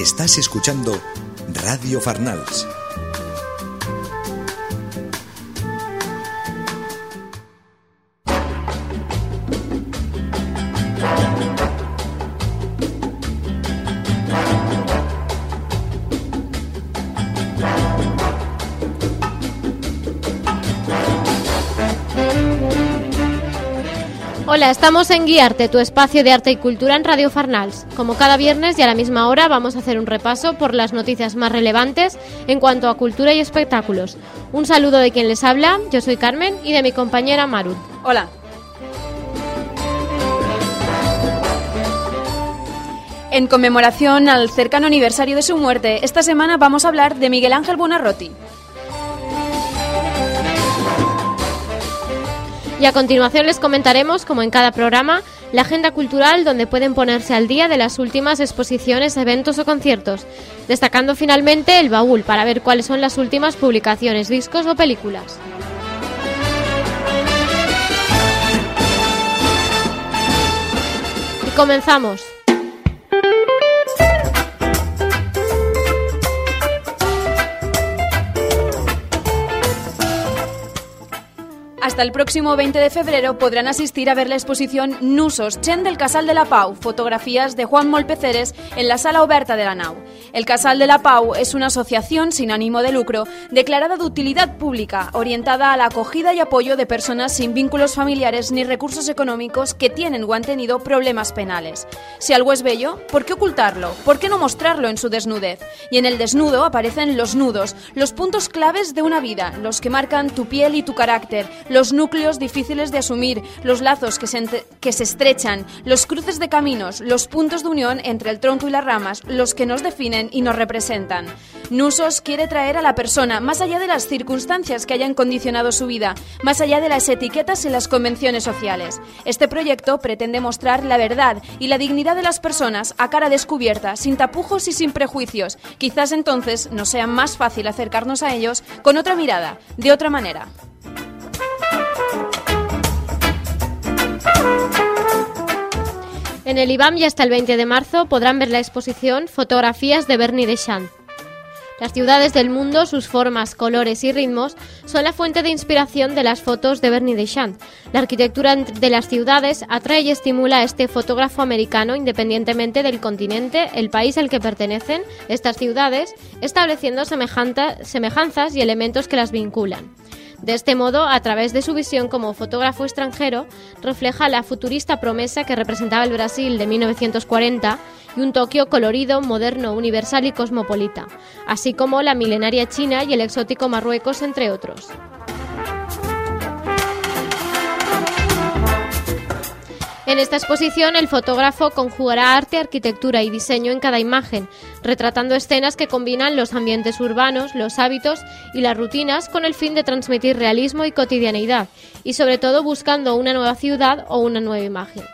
Estás escuchando Radio Farnals. Hola, estamos en Guiarte, tu espacio de arte y cultura en Radio Farnals. Como cada viernes y a la misma hora vamos a hacer un repaso por las noticias más relevantes en cuanto a cultura y espectáculos. Un saludo de quien les habla, yo soy Carmen y de mi compañera Maru. Hola. En conmemoración al cercano aniversario de su muerte, esta semana vamos a hablar de Miguel Ángel Buonarroti. Y a continuación les comentaremos, como en cada programa, la agenda cultural donde pueden ponerse al día de las últimas exposiciones, eventos o conciertos, destacando finalmente el baúl para ver cuáles son las últimas publicaciones, discos o películas. Y comenzamos. Hasta el próximo 20 de febrero podrán asistir a ver la exposición Nusos, Chen del Casal de la Pau, fotografías de Juan Molpeceres en la Sala Oberta de la Nau. El Casal de la Pau es una asociación sin ánimo de lucro declarada de utilidad pública, orientada a la acogida y apoyo de personas sin vínculos familiares ni recursos económicos que tienen o han tenido problemas penales. Si algo es bello, ¿por qué ocultarlo? ¿Por qué no mostrarlo en su desnudez? Y en el desnudo aparecen los nudos, los puntos claves de una vida, los que marcan tu piel y tu carácter, los núcleos difíciles de asumir, los lazos que se, que se estrechan, los cruces de caminos, los puntos de unión entre el tronco y las ramas, los que nos definen y nos representan. Nusos quiere traer a la persona más allá de las circunstancias que hayan condicionado su vida, más allá de las etiquetas y las convenciones sociales. Este proyecto pretende mostrar la verdad y la dignidad de las personas a cara descubierta, sin tapujos y sin prejuicios. Quizás entonces nos sea más fácil acercarnos a ellos con otra mirada, de otra manera. En el IBAM y hasta el 20 de marzo podrán ver la exposición Fotografías de Bernie Deschamps. Las ciudades del mundo, sus formas, colores y ritmos son la fuente de inspiración de las fotos de Bernie Deschamps. La arquitectura de las ciudades atrae y estimula a este fotógrafo americano independientemente del continente, el país al que pertenecen estas ciudades, estableciendo semejanzas y elementos que las vinculan. De este modo, a través de su visión como fotógrafo extranjero, refleja la futurista promesa que representaba el Brasil de 1940 y un Tokio colorido, moderno, universal y cosmopolita, así como la milenaria China y el exótico Marruecos, entre otros. En esta exposición, el fotógrafo conjugará arte, arquitectura y diseño en cada imagen, retratando escenas que combinan los ambientes urbanos, los hábitos y las rutinas con el fin de transmitir realismo y cotidianeidad, y sobre todo buscando una nueva ciudad o una nueva imagen.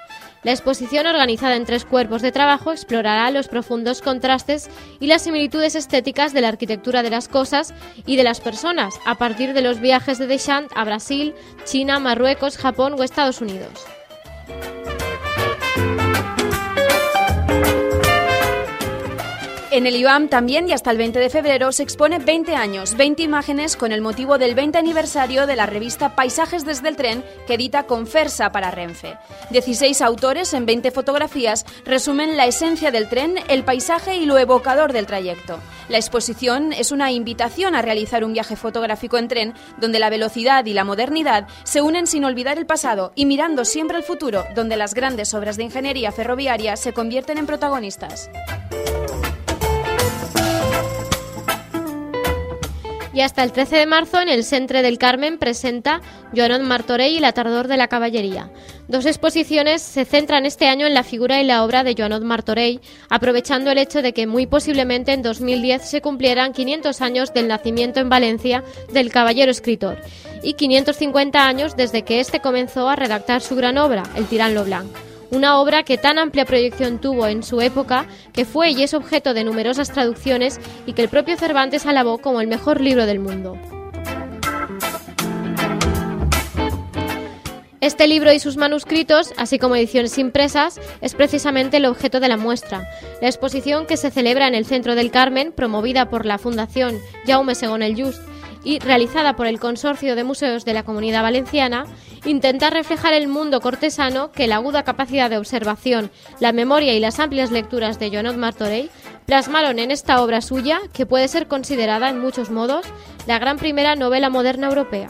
La exposición, organizada en tres cuerpos de trabajo, explorará los profundos contrastes y las similitudes estéticas de la arquitectura de las cosas y de las personas, a partir de los viajes de Deschamps a Brasil, China, Marruecos, Japón o Estados Unidos. En el IBAM también y hasta el 20 de febrero se expone 20 años, 20 imágenes con el motivo del 20 aniversario de la revista Paisajes desde el tren que edita Confersa para Renfe. 16 autores en 20 fotografías resumen la esencia del tren, el paisaje y lo evocador del trayecto. La exposición es una invitación a realizar un viaje fotográfico en tren donde la velocidad y la modernidad se unen sin olvidar el pasado y mirando siempre al futuro, donde las grandes obras de ingeniería ferroviaria se convierten en protagonistas. Y hasta el 13 de marzo en el Centre del Carmen presenta Joanot Martorell y la Tardor de la Caballería. Dos exposiciones se centran este año en la figura y la obra de Joanot Martorell, aprovechando el hecho de que muy posiblemente en 2010 se cumplieran 500 años del nacimiento en Valencia del caballero escritor y 550 años desde que éste comenzó a redactar su gran obra, El Tirán Lo Blanc una obra que tan amplia proyección tuvo en su época que fue y es objeto de numerosas traducciones y que el propio Cervantes alabó como el mejor libro del mundo. Este libro y sus manuscritos, así como ediciones impresas, es precisamente el objeto de la muestra. La exposición que se celebra en el Centro del Carmen, promovida por la Fundación Jaume II el Just y realizada por el Consorcio de Museos de la Comunidad Valenciana, intenta reflejar el mundo cortesano que la aguda capacidad de observación, la memoria y las amplias lecturas de Jonot Martorell plasmaron en esta obra suya, que puede ser considerada en muchos modos la gran primera novela moderna europea.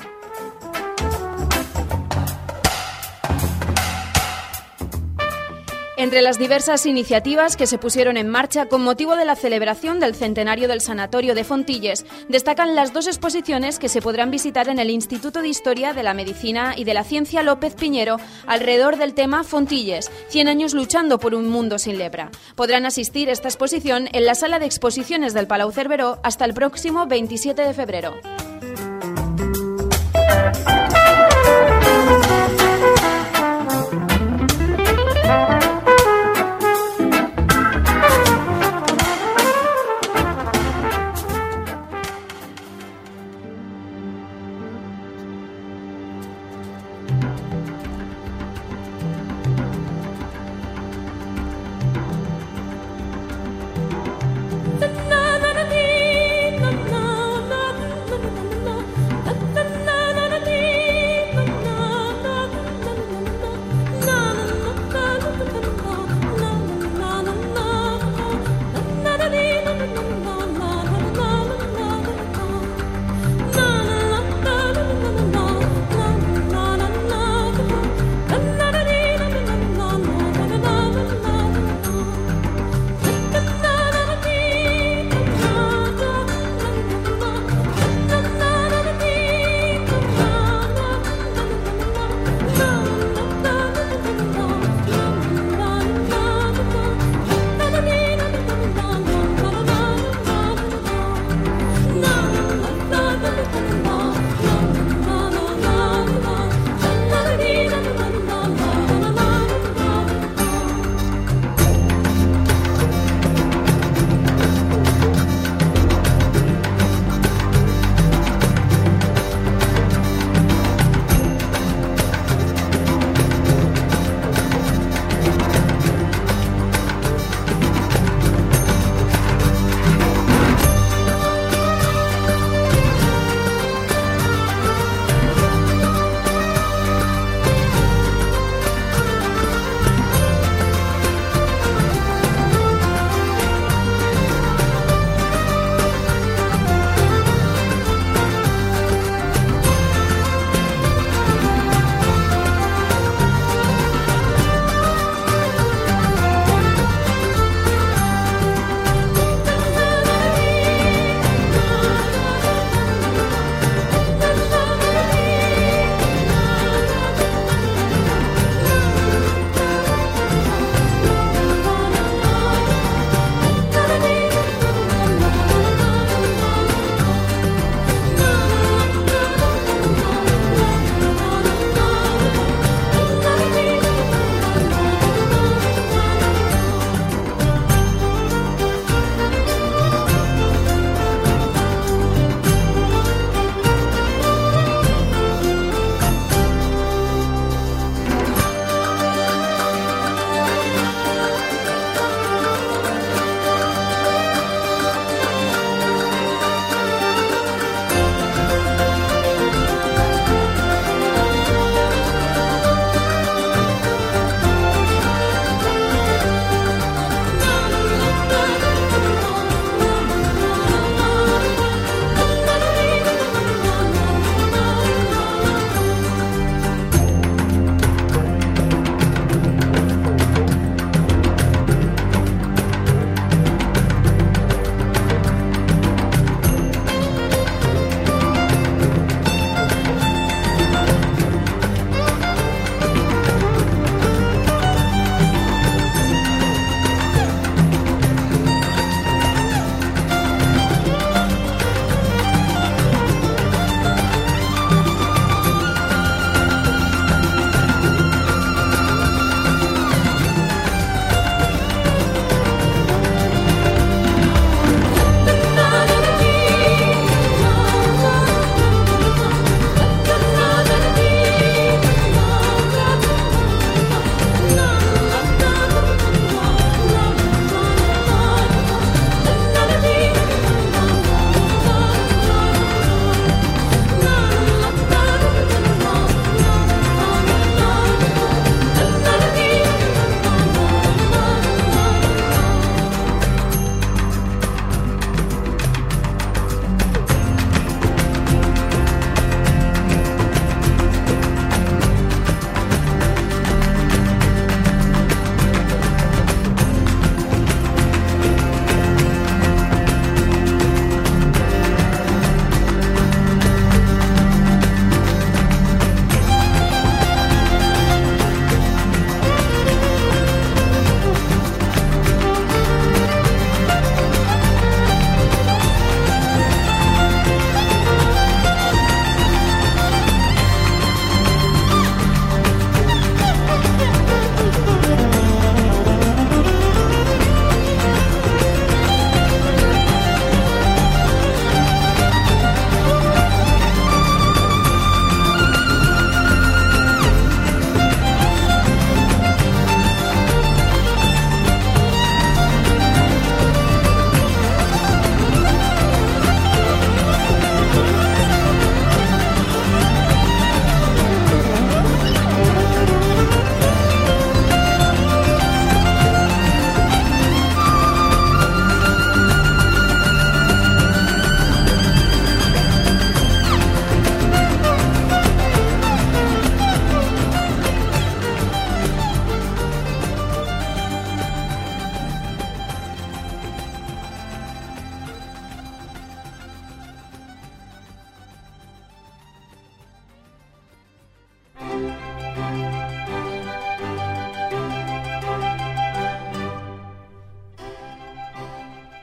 Entre las diversas iniciativas que se pusieron en marcha con motivo de la celebración del centenario del Sanatorio de Fontilles, destacan las dos exposiciones que se podrán visitar en el Instituto de Historia de la Medicina y de la Ciencia López Piñero alrededor del tema Fontilles, 100 años luchando por un mundo sin lepra. Podrán asistir a esta exposición en la sala de exposiciones del Palau Cerveró hasta el próximo 27 de febrero.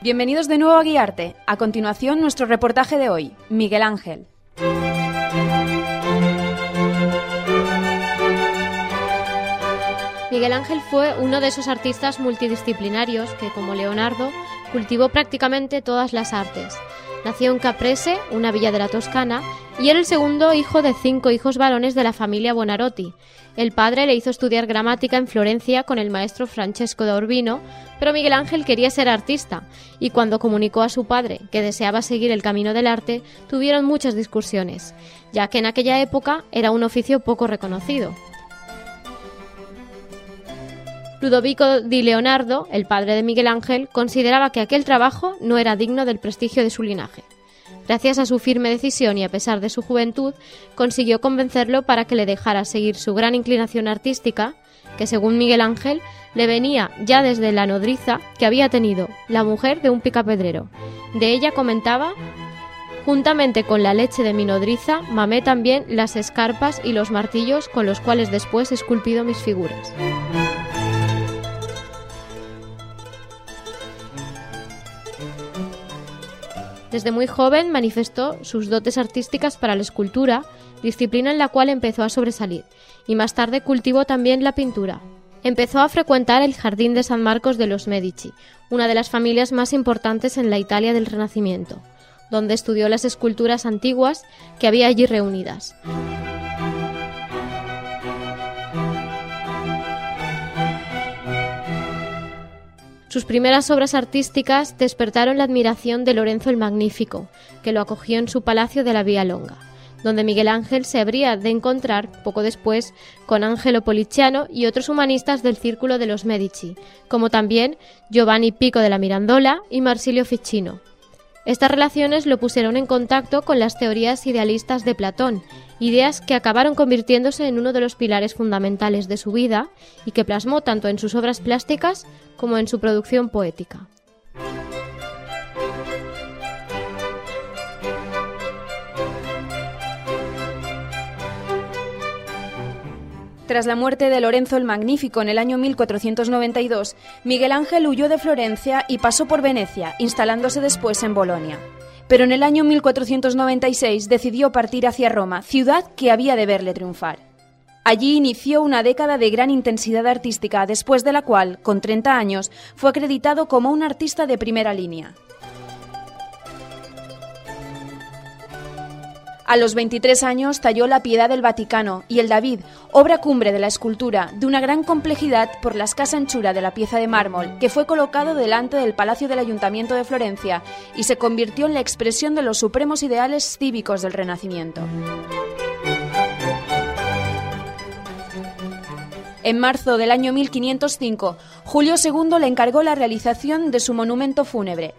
Bienvenidos de nuevo a Guiarte. A continuación, nuestro reportaje de hoy, Miguel Ángel. Miguel Ángel fue uno de esos artistas multidisciplinarios que, como Leonardo, cultivó prácticamente todas las artes. Nació en Caprese, una villa de la Toscana, y era el segundo hijo de cinco hijos varones de la familia Bonarotti. El padre le hizo estudiar gramática en Florencia con el maestro Francesco da Urbino, pero Miguel Ángel quería ser artista, y cuando comunicó a su padre que deseaba seguir el camino del arte, tuvieron muchas discusiones, ya que en aquella época era un oficio poco reconocido. Ludovico di Leonardo, el padre de Miguel Ángel, consideraba que aquel trabajo no era digno del prestigio de su linaje. Gracias a su firme decisión y a pesar de su juventud, consiguió convencerlo para que le dejara seguir su gran inclinación artística, que según Miguel Ángel le venía ya desde la nodriza que había tenido la mujer de un picapedrero. De ella comentaba Juntamente con la leche de mi nodriza, mamé también las escarpas y los martillos con los cuales después he esculpido mis figuras. Desde muy joven manifestó sus dotes artísticas para la escultura, disciplina en la cual empezó a sobresalir, y más tarde cultivó también la pintura. Empezó a frecuentar el Jardín de San Marcos de los Medici, una de las familias más importantes en la Italia del Renacimiento, donde estudió las esculturas antiguas que había allí reunidas. Sus primeras obras artísticas despertaron la admiración de Lorenzo el Magnífico, que lo acogió en su palacio de la Vía Longa, donde Miguel Ángel se habría de encontrar poco después con Angelo Policiano y otros humanistas del círculo de los Medici, como también Giovanni Pico de la Mirandola y Marsilio Ficino. Estas relaciones lo pusieron en contacto con las teorías idealistas de Platón ideas que acabaron convirtiéndose en uno de los pilares fundamentales de su vida y que plasmó tanto en sus obras plásticas como en su producción poética. Tras la muerte de Lorenzo el Magnífico en el año 1492, Miguel Ángel huyó de Florencia y pasó por Venecia, instalándose después en Bolonia pero en el año 1496 decidió partir hacia Roma, ciudad que había de verle triunfar. Allí inició una década de gran intensidad artística, después de la cual, con 30 años, fue acreditado como un artista de primera línea. A los 23 años talló la Piedad del Vaticano y el David, obra cumbre de la escultura, de una gran complejidad por la escasa anchura de la pieza de mármol, que fue colocado delante del Palacio del Ayuntamiento de Florencia y se convirtió en la expresión de los supremos ideales cívicos del Renacimiento. En marzo del año 1505, Julio II le encargó la realización de su monumento fúnebre,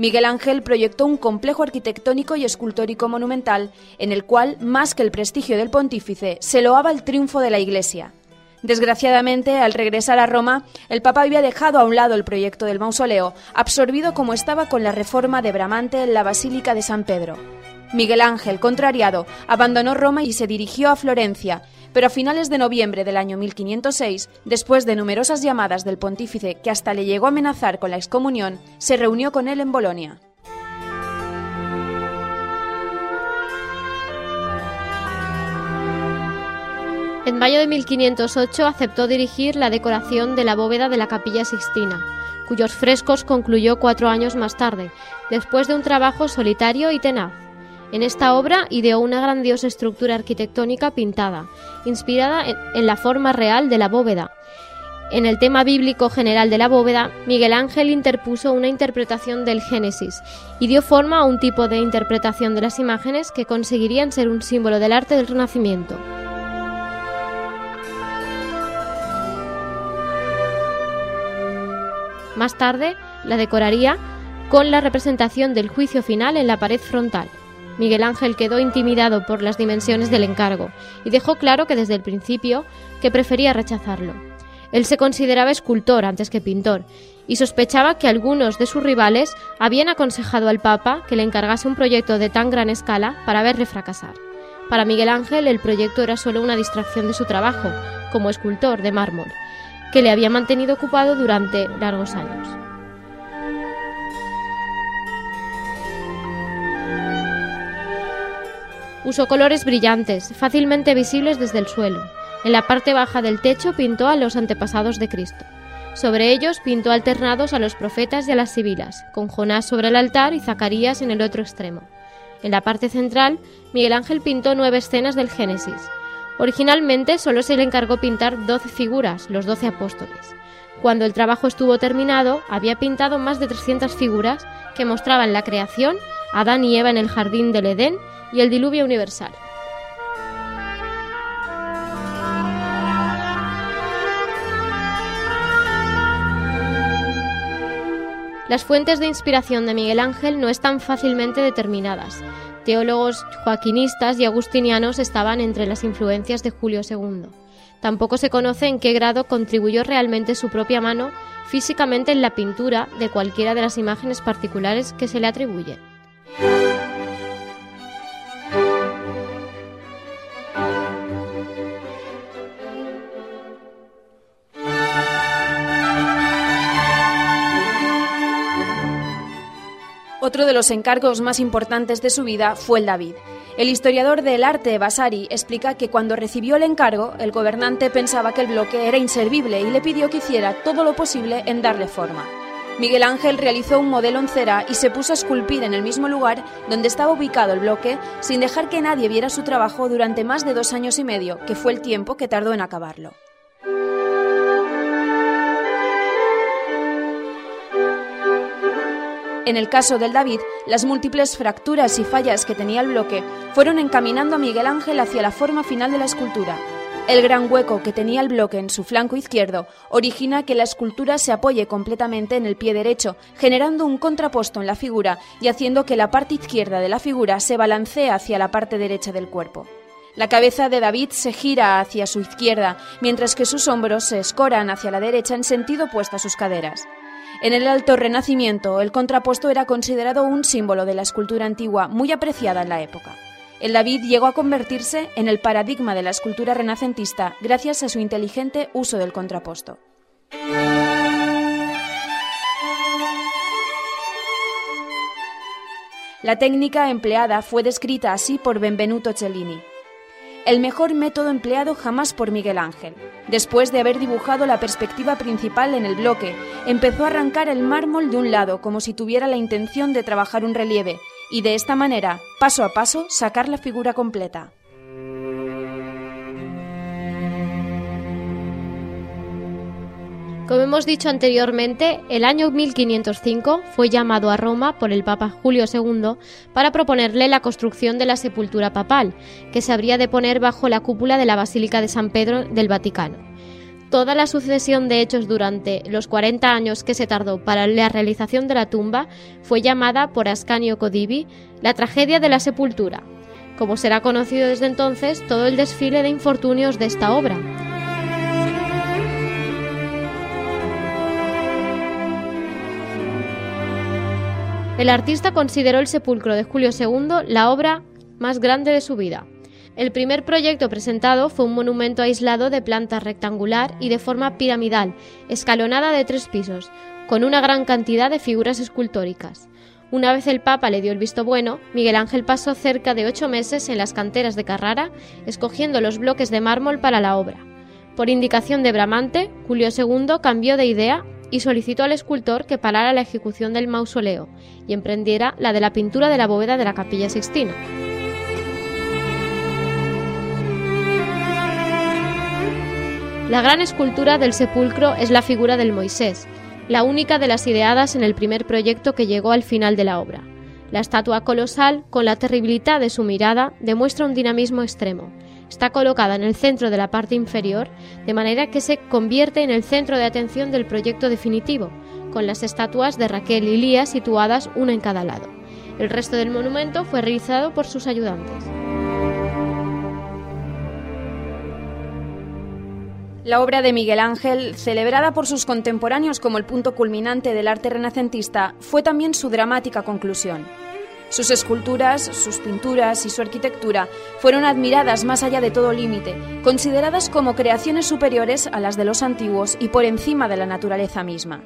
Miguel Ángel proyectó un complejo arquitectónico y escultórico monumental en el cual, más que el prestigio del pontífice, se loaba el triunfo de la Iglesia. Desgraciadamente, al regresar a Roma, el Papa había dejado a un lado el proyecto del mausoleo, absorbido como estaba con la reforma de Bramante en la Basílica de San Pedro. Miguel Ángel, contrariado, abandonó Roma y se dirigió a Florencia, pero a finales de noviembre del año 1506, después de numerosas llamadas del pontífice que hasta le llegó a amenazar con la excomunión, se reunió con él en Bolonia. En mayo de 1508 aceptó dirigir la decoración de la bóveda de la capilla Sixtina, cuyos frescos concluyó cuatro años más tarde, después de un trabajo solitario y tenaz. En esta obra ideó una grandiosa estructura arquitectónica pintada, inspirada en la forma real de la bóveda. En el tema bíblico general de la bóveda, Miguel Ángel interpuso una interpretación del Génesis y dio forma a un tipo de interpretación de las imágenes que conseguirían ser un símbolo del arte del Renacimiento. Más tarde la decoraría con la representación del juicio final en la pared frontal. Miguel Ángel quedó intimidado por las dimensiones del encargo y dejó claro que desde el principio que prefería rechazarlo. Él se consideraba escultor antes que pintor y sospechaba que algunos de sus rivales habían aconsejado al Papa que le encargase un proyecto de tan gran escala para verle fracasar. Para Miguel Ángel el proyecto era solo una distracción de su trabajo como escultor de mármol, que le había mantenido ocupado durante largos años. Usó colores brillantes, fácilmente visibles desde el suelo. En la parte baja del techo pintó a los antepasados de Cristo. Sobre ellos pintó alternados a los profetas y a las sibilas, con Jonás sobre el altar y Zacarías en el otro extremo. En la parte central, Miguel Ángel pintó nueve escenas del Génesis. Originalmente solo se le encargó pintar doce figuras, los doce apóstoles. Cuando el trabajo estuvo terminado, había pintado más de 300 figuras que mostraban la creación, Adán y Eva en el jardín del Edén y el diluvio universal. Las fuentes de inspiración de Miguel Ángel no están fácilmente determinadas. Teólogos joaquinistas y agustinianos estaban entre las influencias de Julio II. Tampoco se conoce en qué grado contribuyó realmente su propia mano físicamente en la pintura de cualquiera de las imágenes particulares que se le atribuyen. Otro de los encargos más importantes de su vida fue el David. El historiador del arte Vasari explica que cuando recibió el encargo, el gobernante pensaba que el bloque era inservible y le pidió que hiciera todo lo posible en darle forma. Miguel Ángel realizó un modelo en cera y se puso a esculpir en el mismo lugar donde estaba ubicado el bloque, sin dejar que nadie viera su trabajo durante más de dos años y medio, que fue el tiempo que tardó en acabarlo. En el caso del David, las múltiples fracturas y fallas que tenía el bloque fueron encaminando a Miguel Ángel hacia la forma final de la escultura. El gran hueco que tenía el bloque en su flanco izquierdo origina que la escultura se apoye completamente en el pie derecho, generando un contraposto en la figura y haciendo que la parte izquierda de la figura se balancee hacia la parte derecha del cuerpo. La cabeza de David se gira hacia su izquierda, mientras que sus hombros se escoran hacia la derecha en sentido opuesto a sus caderas. En el Alto Renacimiento, el contraposto era considerado un símbolo de la escultura antigua muy apreciada en la época. El David llegó a convertirse en el paradigma de la escultura renacentista gracias a su inteligente uso del contraposto. La técnica empleada fue descrita así por Benvenuto Cellini el mejor método empleado jamás por Miguel Ángel. Después de haber dibujado la perspectiva principal en el bloque, empezó a arrancar el mármol de un lado como si tuviera la intención de trabajar un relieve y de esta manera, paso a paso, sacar la figura completa. Como hemos dicho anteriormente, el año 1505 fue llamado a Roma por el Papa Julio II para proponerle la construcción de la sepultura papal, que se habría de poner bajo la cúpula de la Basílica de San Pedro del Vaticano. Toda la sucesión de hechos durante los 40 años que se tardó para la realización de la tumba fue llamada por Ascanio Codivi la tragedia de la sepultura. Como será conocido desde entonces, todo el desfile de infortunios de esta obra, El artista consideró el sepulcro de Julio II la obra más grande de su vida. El primer proyecto presentado fue un monumento aislado de planta rectangular y de forma piramidal, escalonada de tres pisos, con una gran cantidad de figuras escultóricas. Una vez el Papa le dio el visto bueno, Miguel Ángel pasó cerca de ocho meses en las canteras de Carrara, escogiendo los bloques de mármol para la obra. Por indicación de Bramante, Julio II cambió de idea y solicitó al escultor que parara la ejecución del mausoleo y emprendiera la de la pintura de la bóveda de la capilla sixtina. La gran escultura del sepulcro es la figura del Moisés, la única de las ideadas en el primer proyecto que llegó al final de la obra. La estatua colosal, con la terribilidad de su mirada, demuestra un dinamismo extremo, Está colocada en el centro de la parte inferior, de manera que se convierte en el centro de atención del proyecto definitivo, con las estatuas de Raquel y Lía situadas una en cada lado. El resto del monumento fue realizado por sus ayudantes. La obra de Miguel Ángel, celebrada por sus contemporáneos como el punto culminante del arte renacentista, fue también su dramática conclusión. Sus esculturas, sus pinturas y su arquitectura fueron admiradas más allá de todo límite, consideradas como creaciones superiores a las de los antiguos y por encima de la naturaleza misma.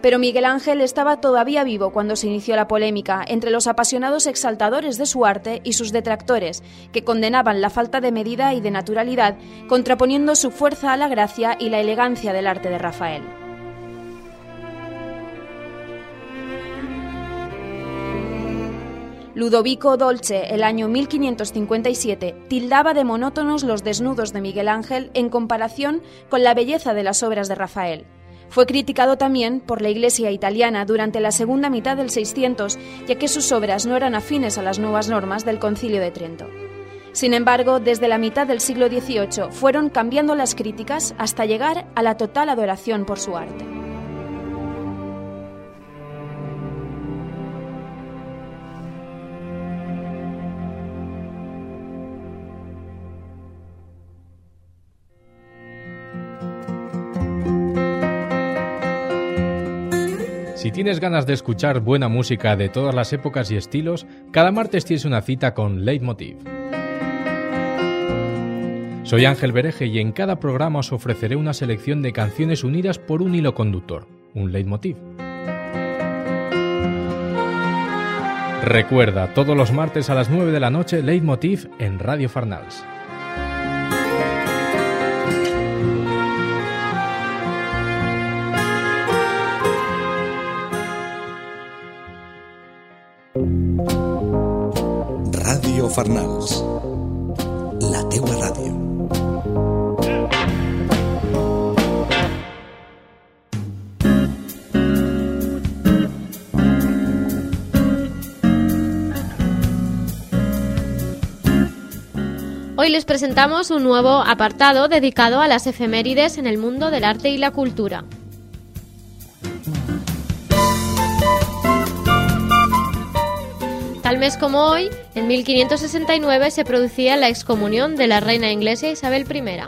Pero Miguel Ángel estaba todavía vivo cuando se inició la polémica entre los apasionados exaltadores de su arte y sus detractores, que condenaban la falta de medida y de naturalidad, contraponiendo su fuerza a la gracia y la elegancia del arte de Rafael. Ludovico Dolce, el año 1557, tildaba de monótonos los desnudos de Miguel Ángel en comparación con la belleza de las obras de Rafael. Fue criticado también por la Iglesia italiana durante la segunda mitad del 600, ya que sus obras no eran afines a las nuevas normas del Concilio de Trento. Sin embargo, desde la mitad del siglo XVIII fueron cambiando las críticas hasta llegar a la total adoración por su arte. Tienes ganas de escuchar buena música de todas las épocas y estilos, cada martes tienes una cita con Leitmotiv. Soy Ángel Bereje y en cada programa os ofreceré una selección de canciones unidas por un hilo conductor, un leitmotiv. Recuerda, todos los martes a las 9 de la noche, Leitmotiv en Radio Farnals. Farnals. La teua ràdio. Hoy les presentamos un nuevo apartado dedicado a las efemérides en el mundo del arte y la cultura. Tal mes como hoy, en 1569 se producía la excomunión de la reina inglesa Isabel I.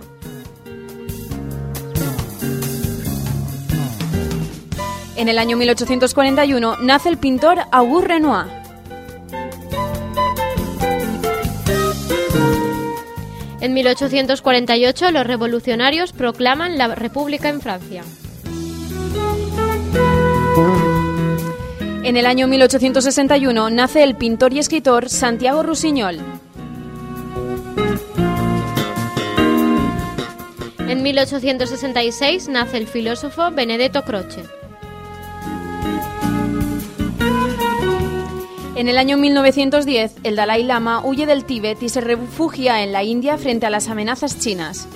En el año 1841 nace el pintor Auguste Renoir. En 1848 los revolucionarios proclaman la República en Francia. En el año 1861 nace el pintor y escritor Santiago Rusiñol. En 1866 nace el filósofo Benedetto Croce. En el año 1910, el Dalai Lama huye del Tíbet y se refugia en la India frente a las amenazas chinas.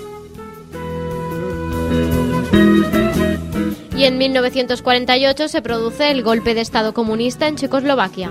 Y en 1948 se produce el golpe de Estado comunista en Checoslovaquia.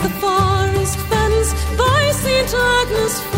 The forest fence by St. Agnes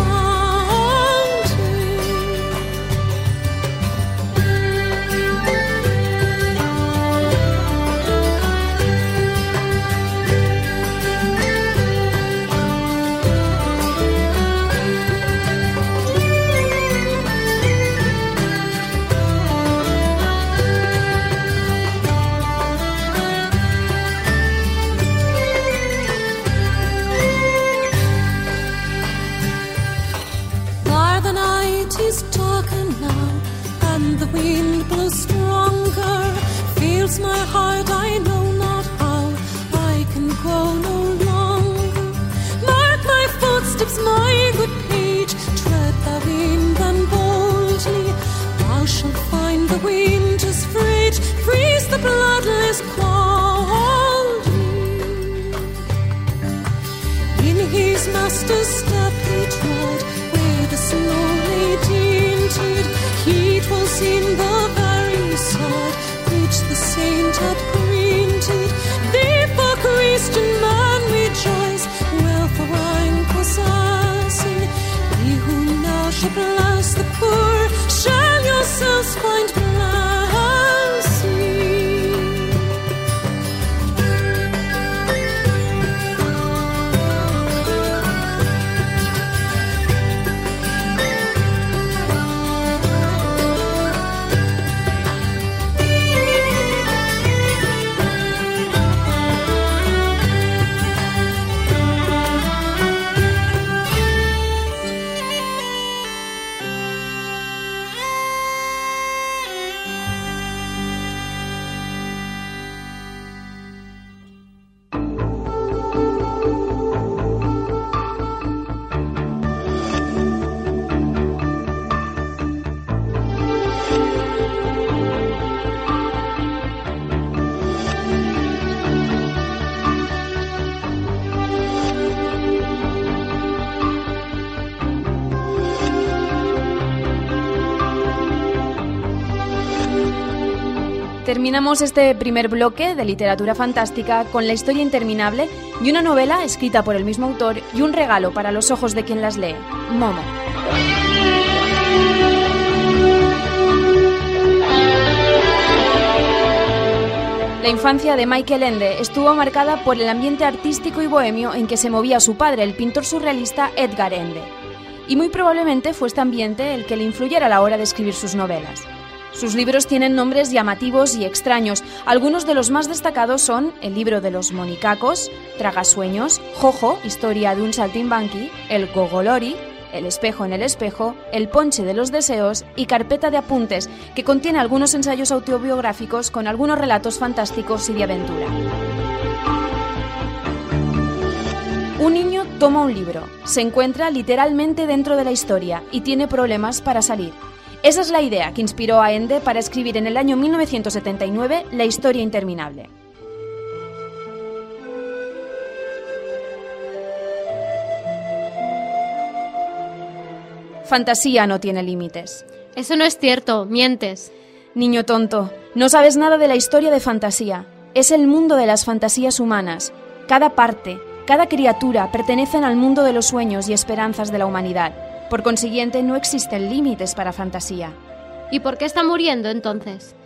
Terminamos este primer bloque de literatura fantástica con La historia interminable y una novela escrita por el mismo autor y un regalo para los ojos de quien las lee, Momo. La infancia de Michael Ende estuvo marcada por el ambiente artístico y bohemio en que se movía su padre, el pintor surrealista Edgar Ende. Y muy probablemente fue este ambiente el que le influyera a la hora de escribir sus novelas. Sus libros tienen nombres llamativos y extraños. Algunos de los más destacados son El libro de los monicacos, Tragasueños, Jojo, historia de un saltimbanqui, El Gogolori, El espejo en el espejo, El ponche de los deseos y Carpeta de apuntes, que contiene algunos ensayos autobiográficos con algunos relatos fantásticos y de aventura. Un niño toma un libro, se encuentra literalmente dentro de la historia y tiene problemas para salir. Esa es la idea que inspiró a Ende para escribir en el año 1979 La historia interminable. Fantasía no tiene límites. Eso no es cierto, mientes. Niño tonto, no sabes nada de la historia de fantasía. Es el mundo de las fantasías humanas. Cada parte, cada criatura pertenecen al mundo de los sueños y esperanzas de la humanidad. Por consiguiente, no existen límites para fantasía. ¿Y por qué está muriendo entonces?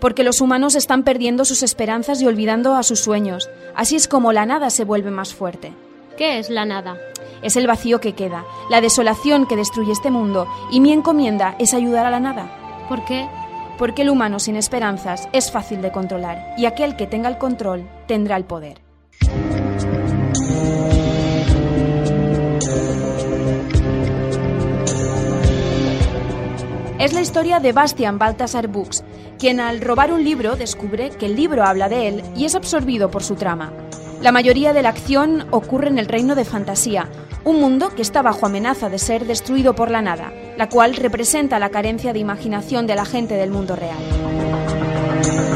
Porque los humanos están perdiendo sus esperanzas y olvidando a sus sueños. Así es como la nada se vuelve más fuerte. ¿Qué es la nada? Es el vacío que queda, la desolación que destruye este mundo, y mi encomienda es ayudar a la nada. ¿Por qué? Porque el humano sin esperanzas es fácil de controlar, y aquel que tenga el control tendrá el poder. Es la historia de Bastian Baltasar Bux, quien al robar un libro descubre que el libro habla de él y es absorbido por su trama. La mayoría de la acción ocurre en el reino de fantasía, un mundo que está bajo amenaza de ser destruido por la nada, la cual representa la carencia de imaginación de la gente del mundo real.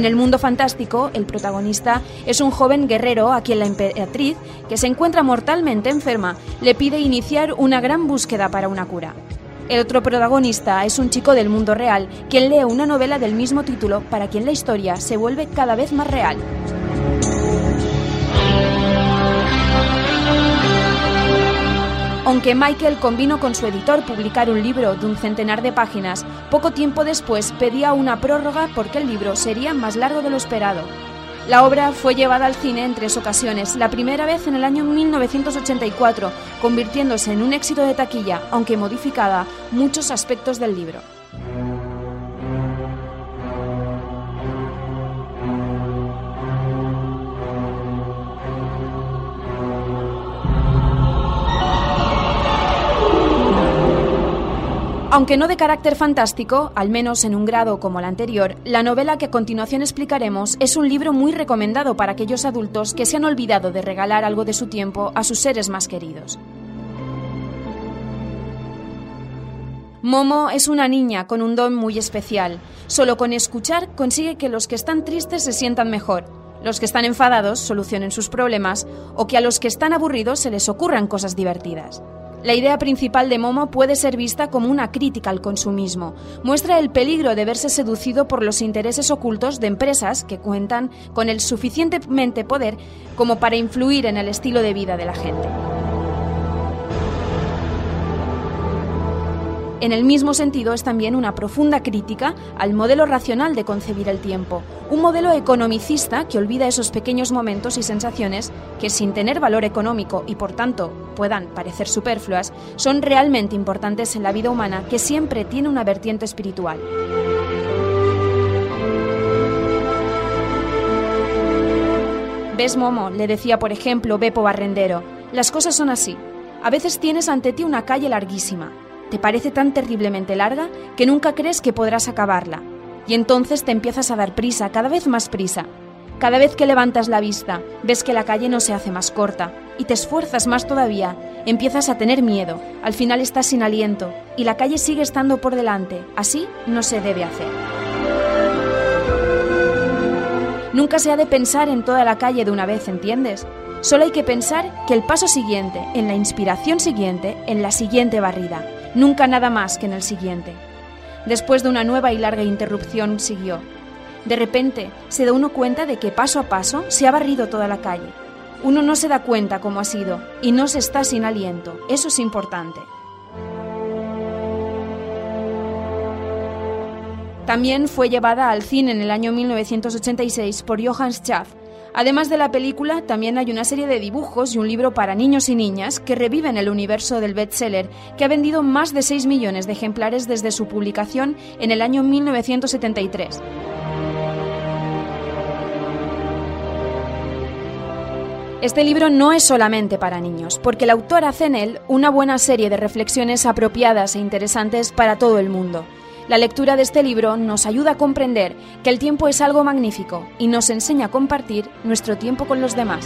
En el mundo fantástico, el protagonista es un joven guerrero a quien la emperatriz, que se encuentra mortalmente enferma, le pide iniciar una gran búsqueda para una cura. El otro protagonista es un chico del mundo real, quien lee una novela del mismo título para quien la historia se vuelve cada vez más real. Aunque Michael convino con su editor publicar un libro de un centenar de páginas, poco tiempo después pedía una prórroga porque el libro sería más largo de lo esperado. La obra fue llevada al cine en tres ocasiones, la primera vez en el año 1984, convirtiéndose en un éxito de taquilla, aunque modificada muchos aspectos del libro. Aunque no de carácter fantástico, al menos en un grado como el anterior, la novela que a continuación explicaremos es un libro muy recomendado para aquellos adultos que se han olvidado de regalar algo de su tiempo a sus seres más queridos. Momo es una niña con un don muy especial. Solo con escuchar consigue que los que están tristes se sientan mejor, los que están enfadados solucionen sus problemas o que a los que están aburridos se les ocurran cosas divertidas. La idea principal de Momo puede ser vista como una crítica al consumismo. Muestra el peligro de verse seducido por los intereses ocultos de empresas que cuentan con el suficientemente poder como para influir en el estilo de vida de la gente. En el mismo sentido es también una profunda crítica al modelo racional de concebir el tiempo, un modelo economicista que olvida esos pequeños momentos y sensaciones que sin tener valor económico y por tanto puedan parecer superfluas, son realmente importantes en la vida humana que siempre tiene una vertiente espiritual. ¿Ves, Momo? le decía, por ejemplo, Beppo Barrendero. Las cosas son así. A veces tienes ante ti una calle larguísima, te parece tan terriblemente larga que nunca crees que podrás acabarla. Y entonces te empiezas a dar prisa, cada vez más prisa. Cada vez que levantas la vista, ves que la calle no se hace más corta y te esfuerzas más todavía, empiezas a tener miedo, al final estás sin aliento y la calle sigue estando por delante. Así no se debe hacer. Nunca se ha de pensar en toda la calle de una vez, ¿entiendes? Solo hay que pensar que el paso siguiente, en la inspiración siguiente, en la siguiente barrida nunca nada más que en el siguiente. Después de una nueva y larga interrupción siguió. De repente se da uno cuenta de que paso a paso se ha barrido toda la calle. Uno no se da cuenta cómo ha sido y no se está sin aliento. Eso es importante. También fue llevada al cine en el año 1986 por Johann Schaff Además de la película, también hay una serie de dibujos y un libro para niños y niñas que reviven el universo del bestseller, que ha vendido más de 6 millones de ejemplares desde su publicación en el año 1973. Este libro no es solamente para niños, porque el autor hace en él una buena serie de reflexiones apropiadas e interesantes para todo el mundo. La lectura de este libro nos ayuda a comprender que el tiempo es algo magnífico y nos enseña a compartir nuestro tiempo con los demás.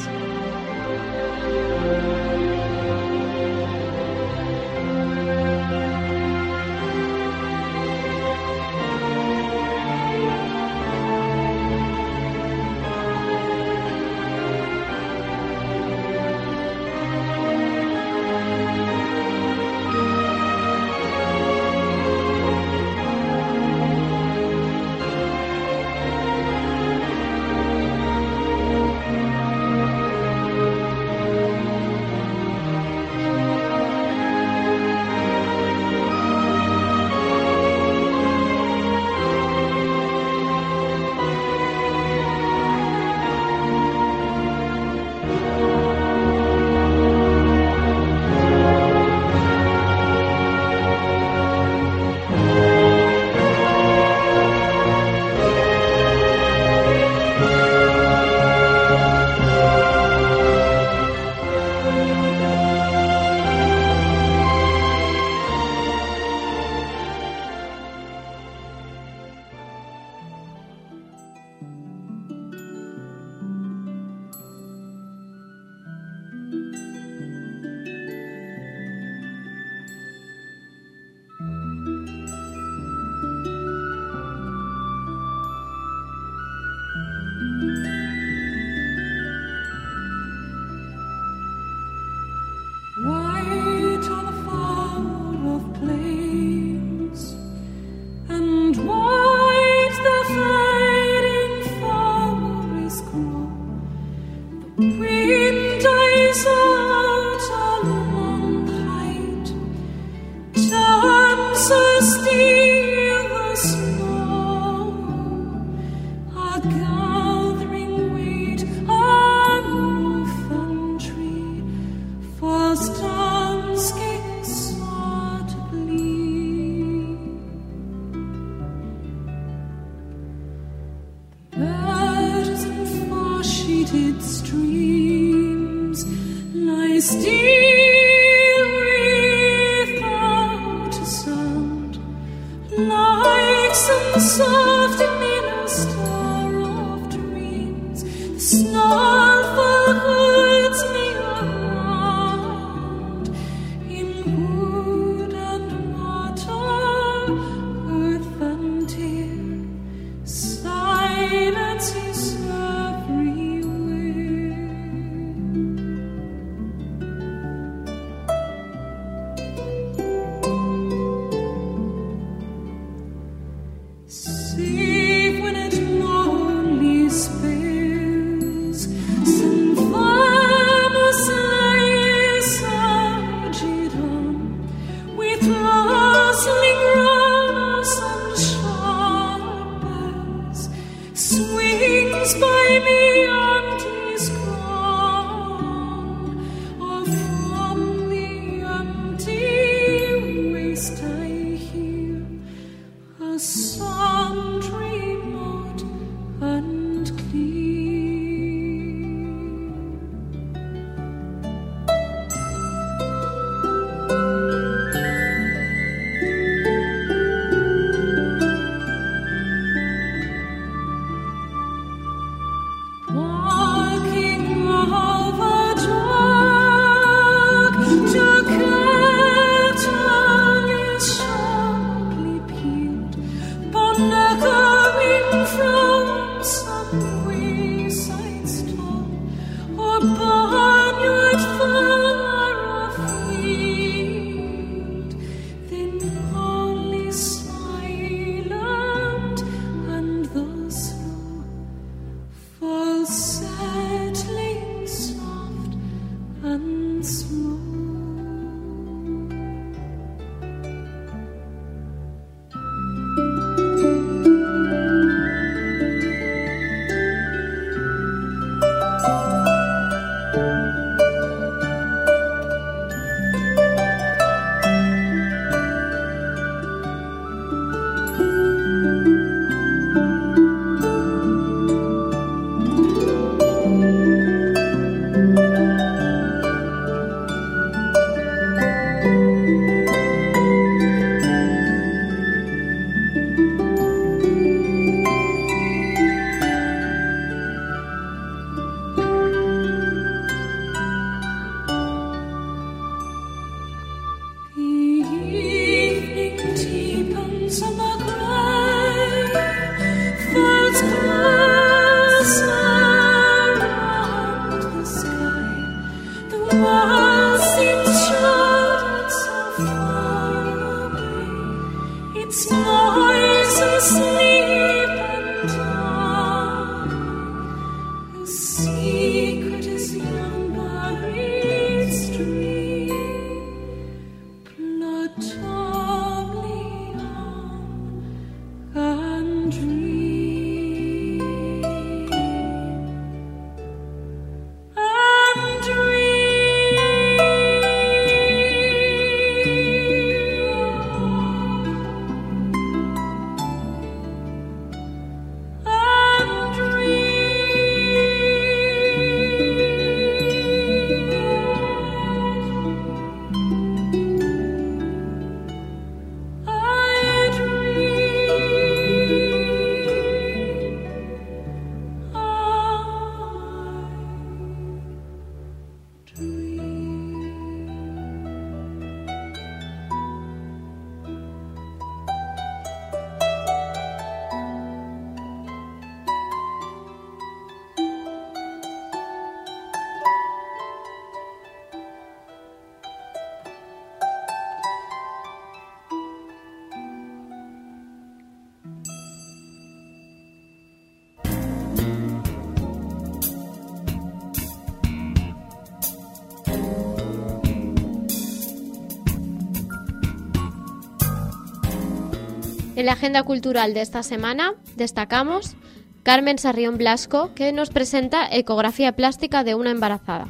En la agenda cultural de esta semana destacamos Carmen Sarrión Blasco, que nos presenta Ecografía plástica de una embarazada.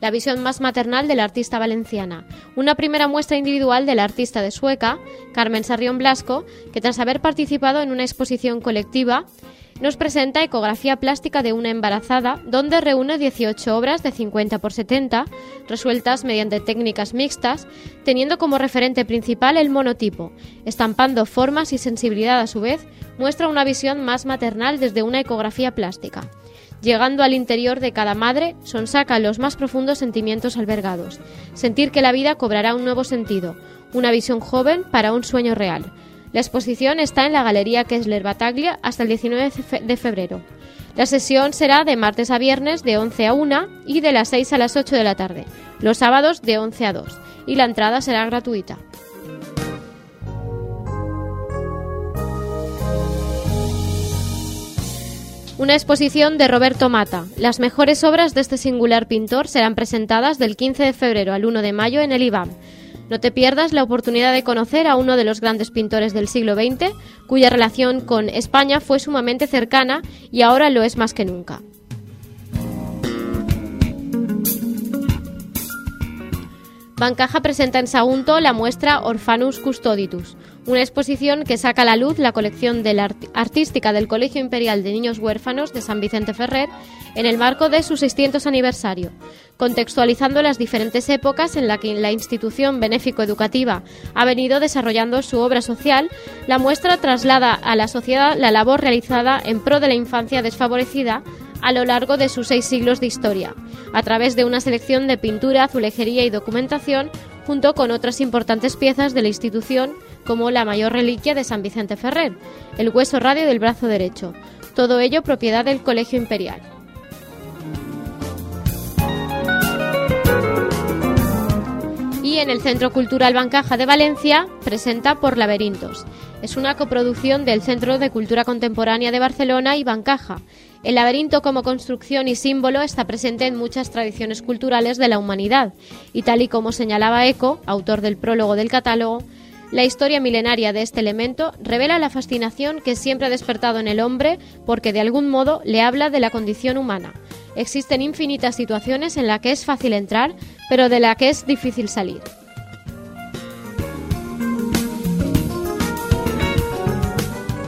La visión más maternal de la artista valenciana. Una primera muestra individual de la artista de Sueca, Carmen Sarrión Blasco, que tras haber participado en una exposición colectiva, nos presenta ecografía plástica de una embarazada, donde reúne 18 obras de 50 por 70, resueltas mediante técnicas mixtas, teniendo como referente principal el monotipo, estampando formas y sensibilidad a su vez, muestra una visión más maternal desde una ecografía plástica. Llegando al interior de cada madre, sonsaca los más profundos sentimientos albergados. Sentir que la vida cobrará un nuevo sentido, una visión joven para un sueño real. La exposición está en la Galería Kessler Bataglia hasta el 19 de febrero. La sesión será de martes a viernes de 11 a 1 y de las 6 a las 8 de la tarde, los sábados de 11 a 2, y la entrada será gratuita. Una exposición de Roberto Mata. Las mejores obras de este singular pintor serán presentadas del 15 de febrero al 1 de mayo en el IBAM. No te pierdas la oportunidad de conocer a uno de los grandes pintores del siglo XX, cuya relación con España fue sumamente cercana y ahora lo es más que nunca. Bancaja presenta en Sagunto la muestra Orphanus Custoditus, una exposición que saca a la luz la colección de la artística del Colegio Imperial de Niños Huérfanos de San Vicente Ferrer en el marco de su 600 aniversario, contextualizando las diferentes épocas en las que la institución benéfico-educativa ha venido desarrollando su obra social, la muestra traslada a la sociedad la labor realizada en pro de la infancia desfavorecida a lo largo de sus seis siglos de historia, a través de una selección de pintura, azulejería y documentación, junto con otras importantes piezas de la institución, como la mayor reliquia de San Vicente Ferrer, el hueso radio del brazo derecho, todo ello propiedad del Colegio Imperial. Y en el Centro Cultural Bancaja de Valencia presenta Por Laberintos. Es una coproducción del Centro de Cultura Contemporánea de Barcelona y Bancaja. El laberinto como construcción y símbolo está presente en muchas tradiciones culturales de la humanidad, y tal y como señalaba Eco, autor del prólogo del catálogo, la historia milenaria de este elemento revela la fascinación que siempre ha despertado en el hombre porque de algún modo le habla de la condición humana. Existen infinitas situaciones en las que es fácil entrar, pero de la que es difícil salir.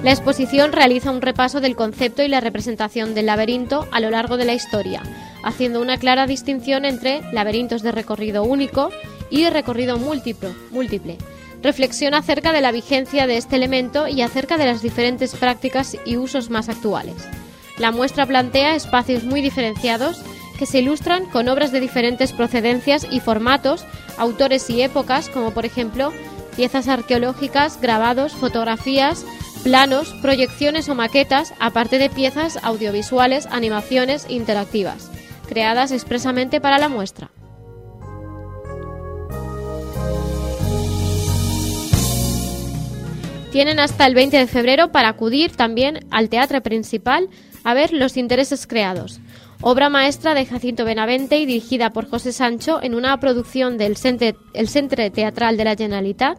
La exposición realiza un repaso del concepto y la representación del laberinto a lo largo de la historia, haciendo una clara distinción entre laberintos de recorrido único y recorrido múltiple, múltiple. Reflexiona acerca de la vigencia de este elemento y acerca de las diferentes prácticas y usos más actuales. La muestra plantea espacios muy diferenciados que se ilustran con obras de diferentes procedencias y formatos, autores y épocas, como por ejemplo piezas arqueológicas, grabados, fotografías, planos, proyecciones o maquetas, aparte de piezas audiovisuales, animaciones interactivas, creadas expresamente para la muestra. Tienen hasta el 20 de febrero para acudir también al teatro principal a ver los intereses creados. Obra maestra de Jacinto Benavente y dirigida por José Sancho en una producción del Centre, Centre Teatral de la Generalitat,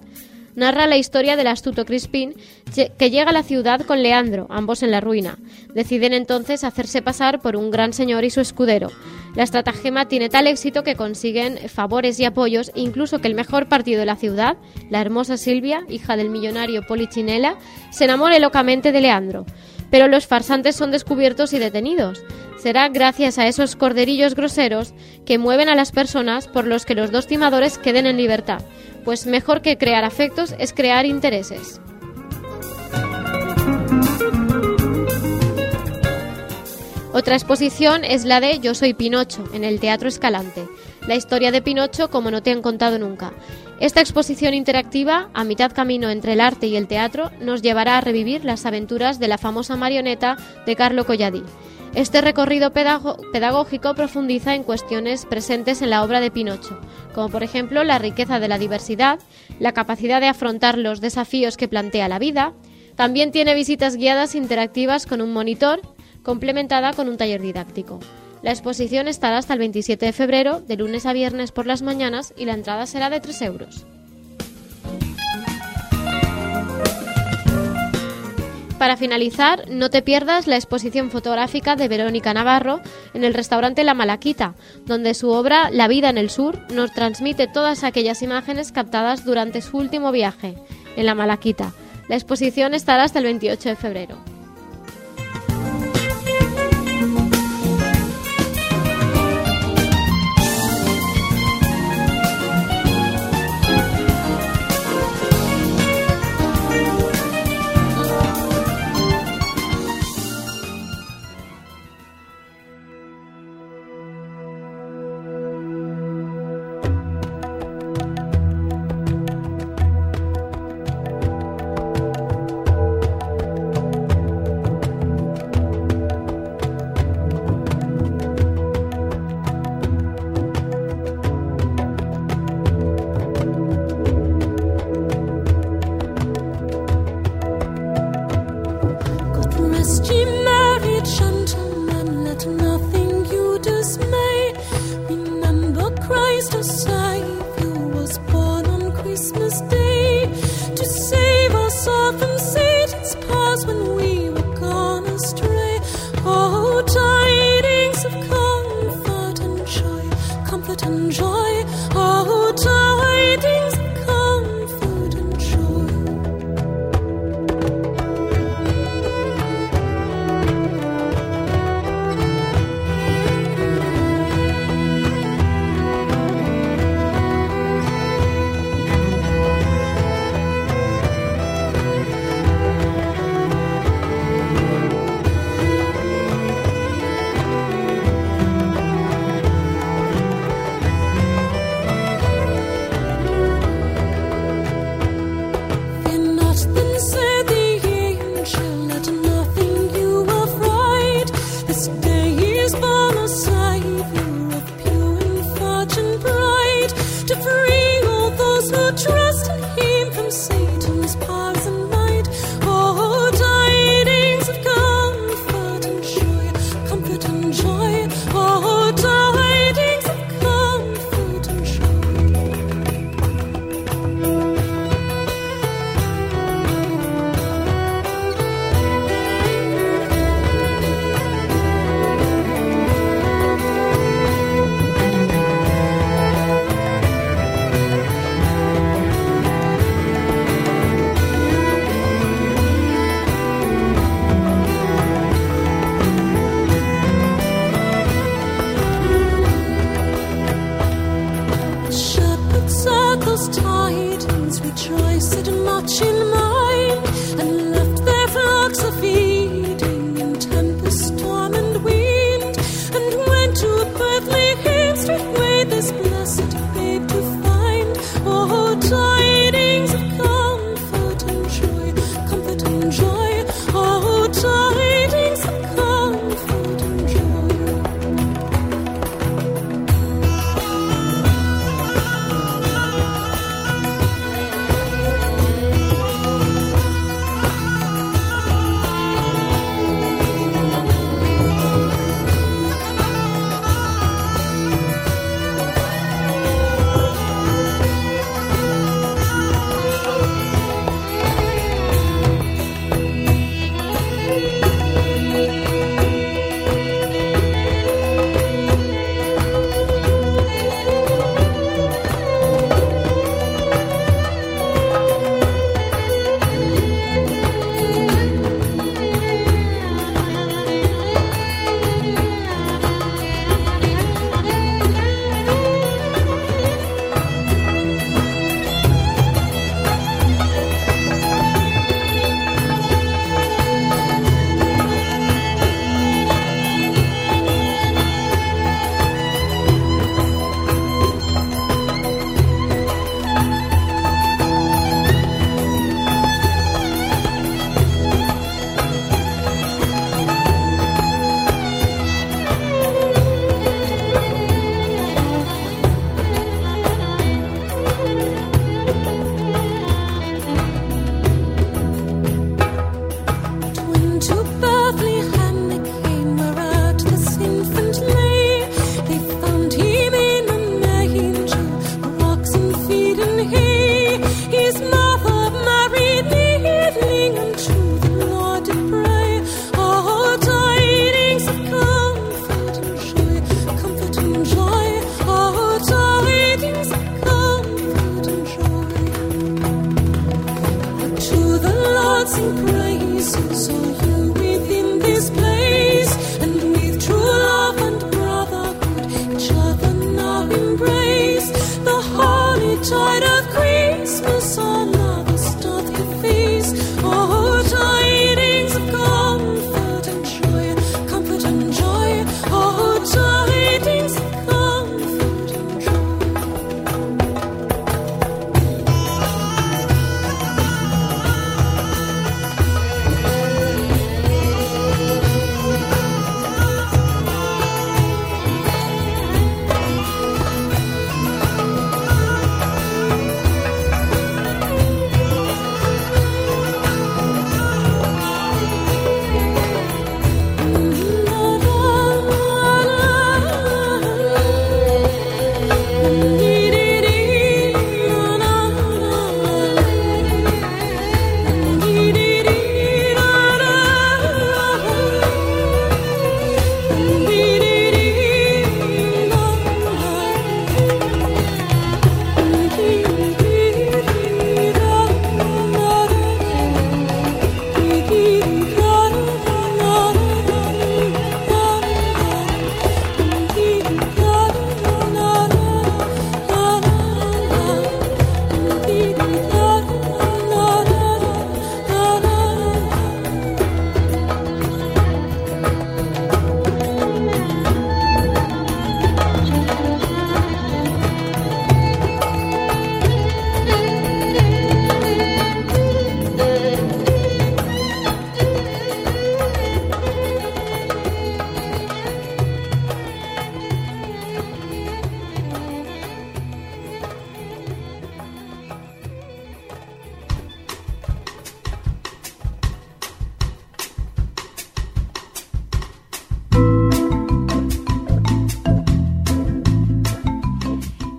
narra la historia del astuto Crispín que llega a la ciudad con Leandro, ambos en la ruina. Deciden entonces hacerse pasar por un gran señor y su escudero. La estratagema tiene tal éxito que consiguen favores y apoyos, incluso que el mejor partido de la ciudad, la hermosa Silvia, hija del millonario Polichinela, se enamore locamente de Leandro. Pero los farsantes son descubiertos y detenidos. Será gracias a esos corderillos groseros que mueven a las personas por los que los dos timadores queden en libertad, pues mejor que crear afectos es crear intereses. Otra exposición es la de Yo soy Pinocho, en el Teatro Escalante, la historia de Pinocho como no te han contado nunca. Esta exposición interactiva, a mitad camino entre el arte y el teatro, nos llevará a revivir las aventuras de la famosa marioneta de Carlo Colladi. Este recorrido pedagógico profundiza en cuestiones presentes en la obra de Pinocho, como por ejemplo la riqueza de la diversidad, la capacidad de afrontar los desafíos que plantea la vida. También tiene visitas guiadas interactivas con un monitor, complementada con un taller didáctico. La exposición estará hasta el 27 de febrero, de lunes a viernes por las mañanas, y la entrada será de 3 euros. Para finalizar, no te pierdas la exposición fotográfica de Verónica Navarro en el restaurante La Malaquita, donde su obra La vida en el sur nos transmite todas aquellas imágenes captadas durante su último viaje en La Malaquita. La exposición estará hasta el 28 de febrero.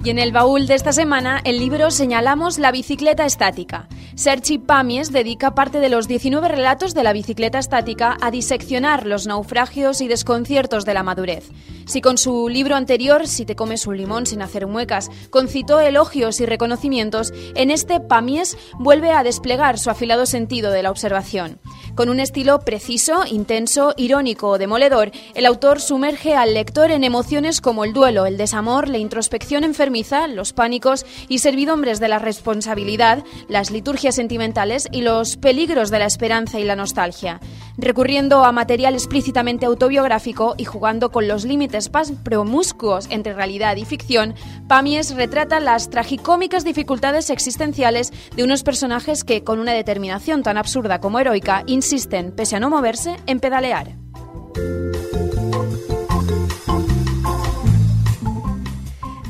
Y en el baúl de esta semana, el libro señalamos la bicicleta estática. Sergi Pamies dedica parte de los 19 relatos de la bicicleta estática a diseccionar los naufragios y desconciertos de la madurez. Si con su libro anterior, Si te comes un limón sin hacer muecas, concitó elogios y reconocimientos, en este Pamies vuelve a desplegar su afilado sentido de la observación. Con un estilo preciso, intenso, irónico o demoledor, el autor sumerge al lector en emociones como el duelo, el desamor, la introspección enfermiza, los pánicos y servidumbres de la responsabilidad, las liturgias sentimentales y los peligros de la esperanza y la nostalgia. Recurriendo a material explícitamente autobiográfico y jugando con los límites más entre realidad y ficción, Pamies retrata las tragicómicas dificultades existenciales de unos personajes que, con una determinación tan absurda como heroica, insisten, pese a no moverse, en pedalear.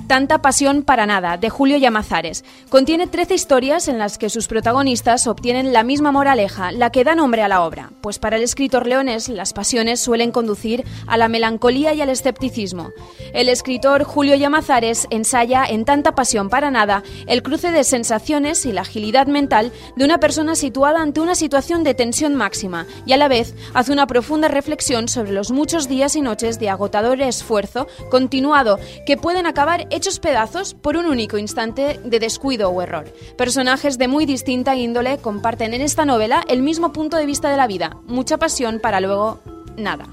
Tanta pasión para nada, de Julio Llamazares. Contiene 13 historias en las que sus protagonistas obtienen la misma moraleja, la que da nombre a la obra, pues para el escritor leones las pasiones suelen conducir a la melancolía y al escepticismo. El escritor Julio Llamazares ensaya en Tanta pasión para nada el cruce de sensaciones y la agilidad mental de una persona situada ante una situación de tensión máxima y a la vez hace una profunda reflexión sobre los muchos días y noches de agotador esfuerzo continuado que pueden acabar hechos pedazos por un único instante de descuido o error. Personajes de muy distinta índole comparten en esta novela el mismo punto de vista de la vida, mucha pasión para luego nada.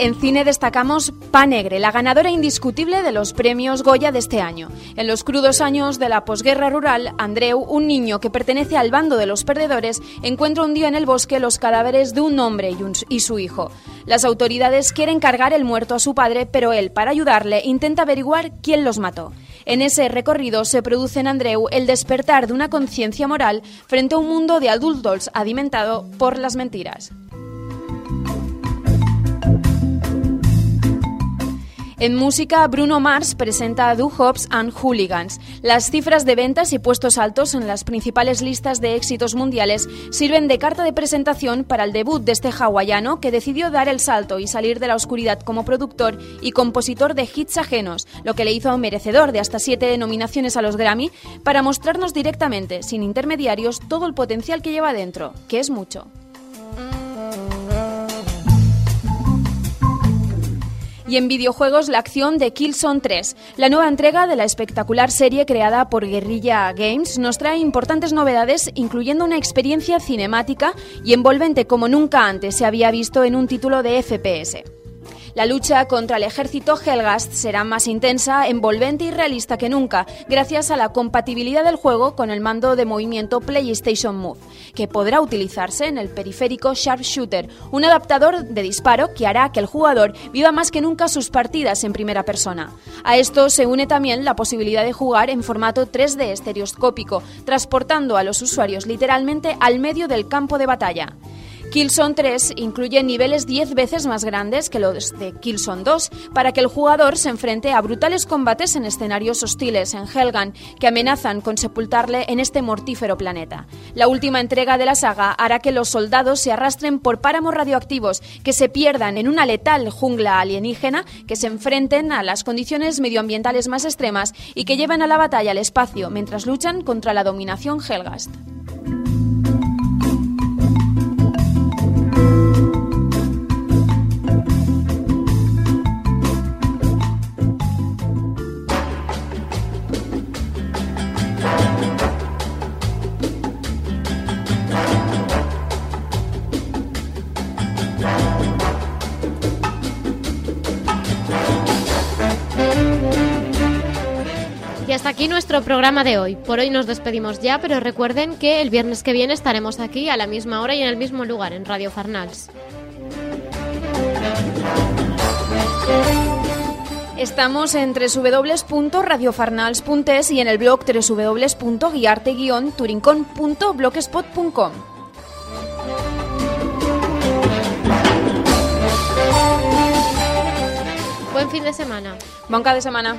En cine destacamos Panegre, la ganadora indiscutible de los premios Goya de este año. En los crudos años de la posguerra rural, Andreu, un niño que pertenece al bando de los perdedores, encuentra un día en el bosque los cadáveres de un hombre y, su hijo. Las autoridades quieren cargar el muerto a su padre, pero él, para ayudarle, intenta averiguar quién los mató. En ese recorrido se produce en Andreu el despertar de una conciencia moral frente a un mundo de adultos alimentado por las mentiras. En música, Bruno Mars presenta Do Hops and Hooligans. Las cifras de ventas y puestos altos en las principales listas de éxitos mundiales sirven de carta de presentación para el debut de este hawaiano que decidió dar el salto y salir de la oscuridad como productor y compositor de hits ajenos, lo que le hizo merecedor de hasta siete nominaciones a los Grammy para mostrarnos directamente, sin intermediarios, todo el potencial que lleva dentro, que es mucho. Y en videojuegos, la acción de Killzone 3. La nueva entrega de la espectacular serie creada por Guerrilla Games nos trae importantes novedades, incluyendo una experiencia cinemática y envolvente como nunca antes se había visto en un título de FPS. La lucha contra el ejército Helgast será más intensa, envolvente y realista que nunca, gracias a la compatibilidad del juego con el mando de movimiento PlayStation Move, que podrá utilizarse en el periférico Sharpshooter, un adaptador de disparo que hará que el jugador viva más que nunca sus partidas en primera persona. A esto se une también la posibilidad de jugar en formato 3D estereoscópico, transportando a los usuarios literalmente al medio del campo de batalla. Killzone 3 incluye niveles 10 veces más grandes que los de Killzone 2 para que el jugador se enfrente a brutales combates en escenarios hostiles en Helgan que amenazan con sepultarle en este mortífero planeta. La última entrega de la saga hará que los soldados se arrastren por páramos radioactivos, que se pierdan en una letal jungla alienígena, que se enfrenten a las condiciones medioambientales más extremas y que lleven a la batalla al espacio mientras luchan contra la dominación Helgast. Aquí nuestro programa de hoy. Por hoy nos despedimos ya, pero recuerden que el viernes que viene estaremos aquí a la misma hora y en el mismo lugar, en Radio Farnals. Estamos en www.radiofarnals.es y en el blog www.guiarte-turincon.blogspot.com. Buen fin de semana. Bon cap de setmana.